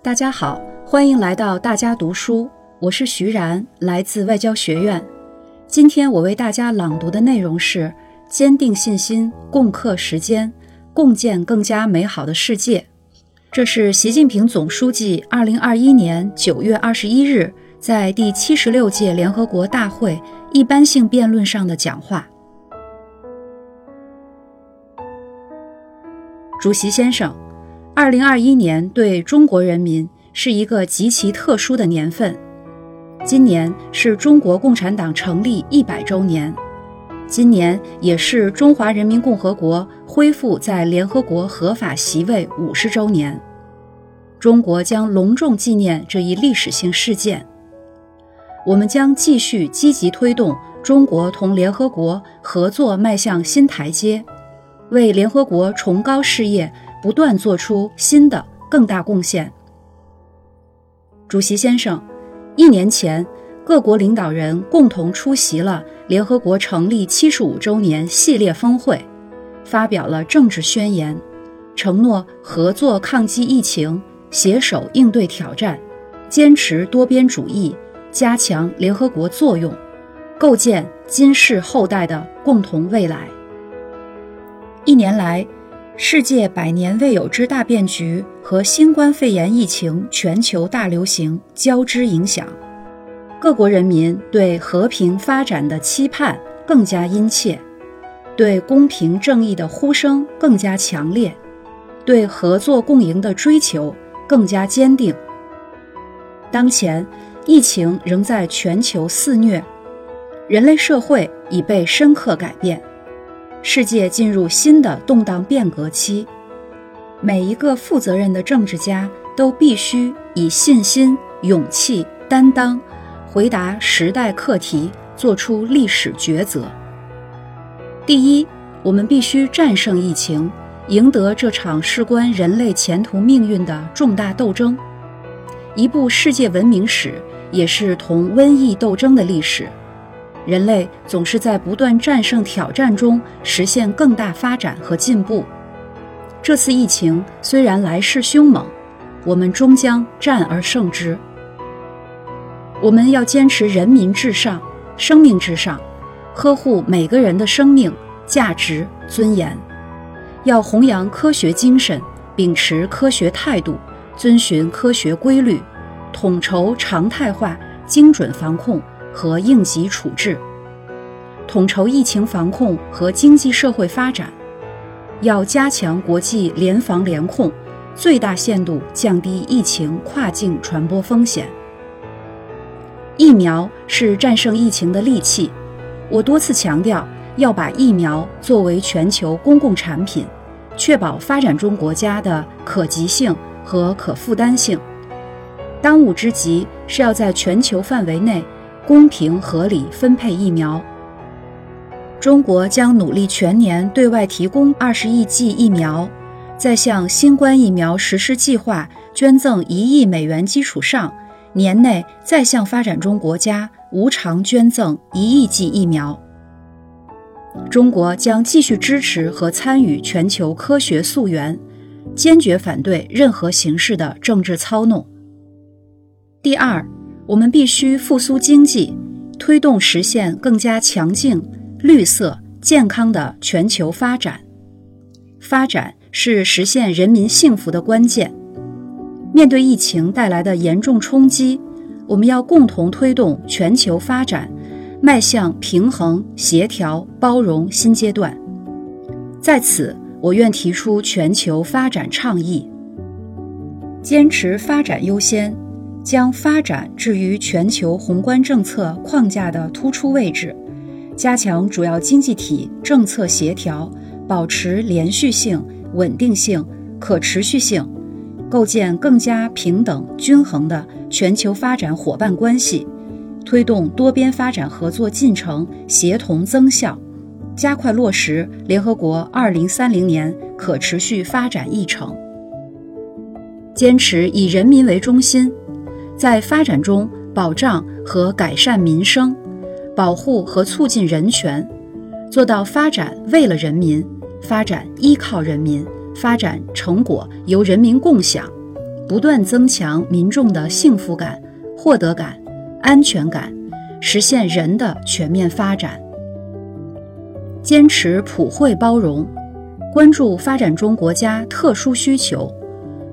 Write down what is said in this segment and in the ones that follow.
大家好，欢迎来到大家读书，我是徐然，来自外交学院。今天我为大家朗读的内容是：坚定信心，共克时艰，共建更加美好的世界。这是习近平总书记二零二一年九月二十一日在第七十六届联合国大会一般性辩论上的讲话。主席先生。二零二一年对中国人民是一个极其特殊的年份，今年是中国共产党成立一百周年，今年也是中华人民共和国恢复在联合国合法席位五十周年。中国将隆重纪念这一历史性事件。我们将继续积极推动中国同联合国合作迈向新台阶，为联合国崇高事业。不断做出新的更大贡献。主席先生，一年前，各国领导人共同出席了联合国成立七十五周年系列峰会，发表了政治宣言，承诺合作抗击疫情，携手应对挑战，坚持多边主义，加强联合国作用，构建今世后代的共同未来。一年来。世界百年未有之大变局和新冠肺炎疫情全球大流行交织影响，各国人民对和平发展的期盼更加殷切，对公平正义的呼声更加强烈，对合作共赢的追求更加坚定。当前，疫情仍在全球肆虐，人类社会已被深刻改变。世界进入新的动荡变革期，每一个负责任的政治家都必须以信心、勇气、担当，回答时代课题，做出历史抉择。第一，我们必须战胜疫情，赢得这场事关人类前途命运的重大斗争。一部世界文明史，也是同瘟疫斗争的历史。人类总是在不断战胜挑战中实现更大发展和进步。这次疫情虽然来势凶猛，我们终将战而胜之。我们要坚持人民至上、生命至上，呵护每个人的生命、价值、尊严。要弘扬科学精神，秉持科学态度，遵循科学规律，统筹常态化、精准防控。和应急处置，统筹疫情防控和经济社会发展，要加强国际联防联控，最大限度降低疫情跨境传播风险。疫苗是战胜疫情的利器，我多次强调要把疫苗作为全球公共产品，确保发展中国家的可及性和可负担性。当务之急是要在全球范围内。公平合理分配疫苗。中国将努力全年对外提供二十亿剂疫苗，在向新冠疫苗实施计划捐赠一亿美元基础上，年内再向发展中国家无偿捐赠一亿剂疫苗。中国将继续支持和参与全球科学溯源，坚决反对任何形式的政治操弄。第二。我们必须复苏经济，推动实现更加强劲、绿色、健康的全球发展。发展是实现人民幸福的关键。面对疫情带来的严重冲击，我们要共同推动全球发展，迈向平衡、协调、包容新阶段。在此，我愿提出全球发展倡议：坚持发展优先。将发展置于全球宏观政策框架的突出位置，加强主要经济体政策协调，保持连续性、稳定性、可持续性，构建更加平等均衡的全球发展伙伴关系，推动多边发展合作进程协同增效，加快落实联合国2030年可持续发展议程，坚持以人民为中心。在发展中保障和改善民生，保护和促进人权，做到发展为了人民，发展依靠人民，发展成果由人民共享，不断增强民众的幸福感、获得感、安全感，实现人的全面发展。坚持普惠包容，关注发展中国家特殊需求，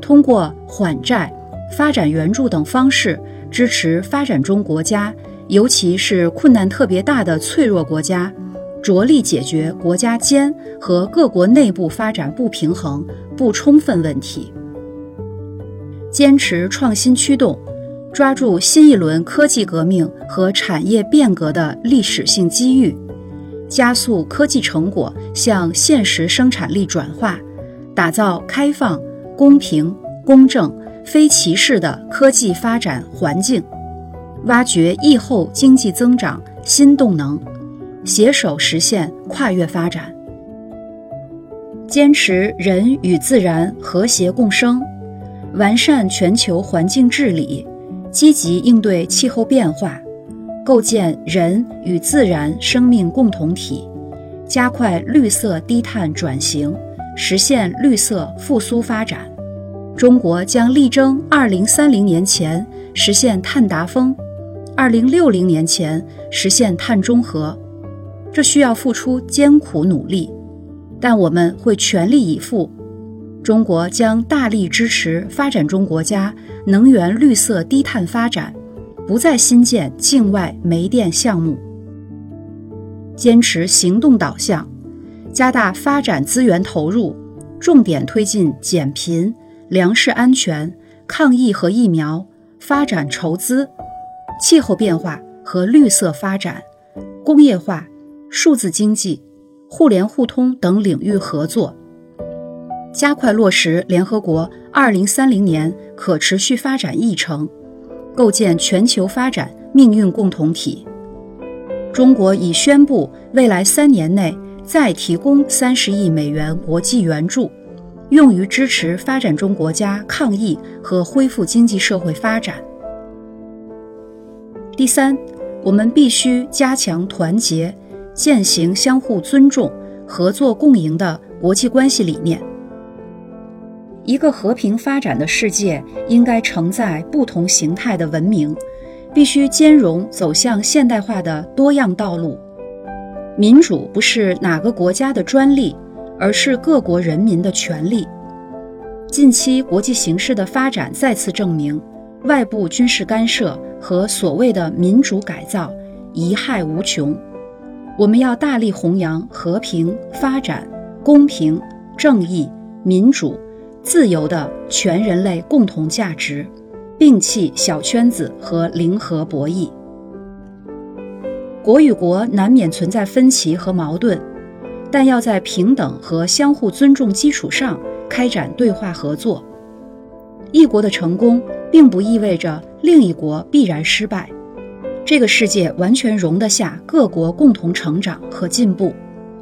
通过缓债、发展援助等方式支持发展中国家，尤其是困难特别大的脆弱国家。着力解决国家间和各国内部发展不平衡、不充分问题，坚持创新驱动，抓住新一轮科技革命和产业变革的历史性机遇，加速科技成果向现实生产力转化，打造开放、公平、公正、非歧视的科技发展环境，挖掘疫后经济增长新动能。携手实现跨越发展，坚持人与自然和谐共生，完善全球环境治理，积极应对气候变化，构建人与自然生命共同体，加快绿色低碳转型，实现绿色复苏发展。中国将力争二零三零年前实现碳达峰，二零六零年前实现碳中和。这需要付出艰苦努力，但我们会全力以赴。中国将大力支持发展中国家能源绿色低碳发展，不再新建境外煤电项目。坚持行动导向，加大发展资源投入，重点推进减贫、粮食安全、抗疫和疫苗、发展筹资、气候变化和绿色发展、工业化。数字经济、互联互通等领域合作，加快落实联合国二零三零年可持续发展议程，构建全球发展命运共同体。中国已宣布，未来三年内再提供三十亿美元国际援助，用于支持发展中国家抗疫和恢复经济社会发展。第三，我们必须加强团结。践行相互尊重、合作共赢的国际关系理念。一个和平发展的世界应该承载不同形态的文明，必须兼容走向现代化的多样道路。民主不是哪个国家的专利，而是各国人民的权利。近期国际形势的发展再次证明，外部军事干涉和所谓的民主改造贻害无穷。我们要大力弘扬和平、发展、公平、正义、民主、自由的全人类共同价值，摒弃小圈子和零和博弈。国与国难免存在分歧和矛盾，但要在平等和相互尊重基础上开展对话合作。一国的成功，并不意味着另一国必然失败。这个世界完全容得下各国共同成长和进步。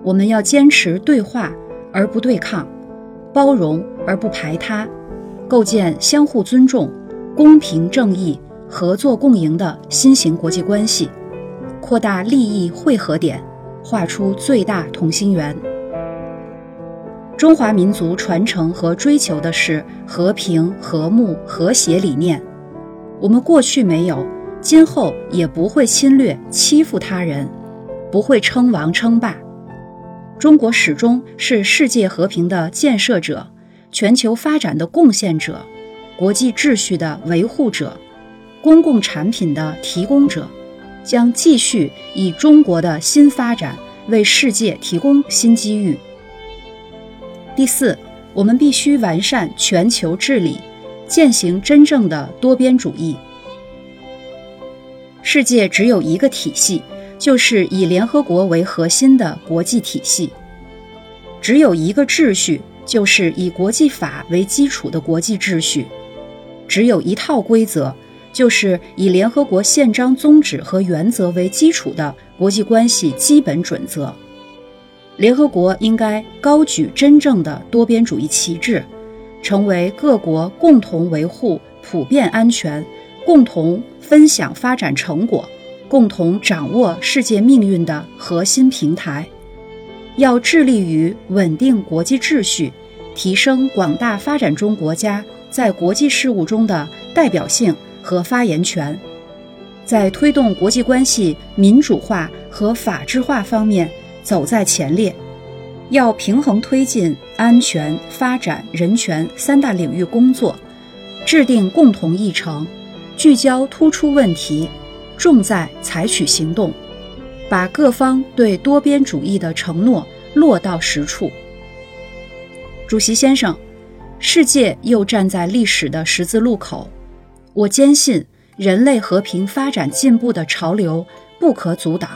我们要坚持对话而不对抗，包容而不排他，构建相互尊重、公平正义、合作共赢的新型国际关系，扩大利益汇合点，画出最大同心圆。中华民族传承和追求的是和平、和睦、和谐理念。我们过去没有。今后也不会侵略、欺负他人，不会称王称霸。中国始终是世界和平的建设者、全球发展的贡献者、国际秩序的维护者、公共产品的提供者，将继续以中国的新发展为世界提供新机遇。第四，我们必须完善全球治理，践行真正的多边主义。世界只有一个体系，就是以联合国为核心的国际体系；只有一个秩序，就是以国际法为基础的国际秩序；只有一套规则，就是以联合国宪章宗旨和原则为基础的国际关系基本准则。联合国应该高举真正的多边主义旗帜，成为各国共同维护普遍安全。共同分享发展成果、共同掌握世界命运的核心平台，要致力于稳定国际秩序，提升广大发展中国家在国际事务中的代表性和发言权，在推动国际关系民主化和法治化方面走在前列。要平衡推进安全、发展、人权三大领域工作，制定共同议程，聚焦突出问题，重在采取行动，把各方对多边主义的承诺落到实处。主席先生，世界又站在历史的十字路口，我坚信人类和平发展进步的潮流不可阻挡。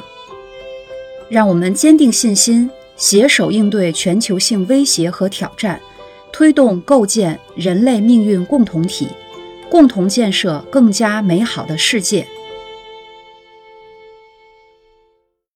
让我们坚定信心。携手应对全球性威胁和挑战，推动构建人类命运共同体，共同建设更加美好的世界。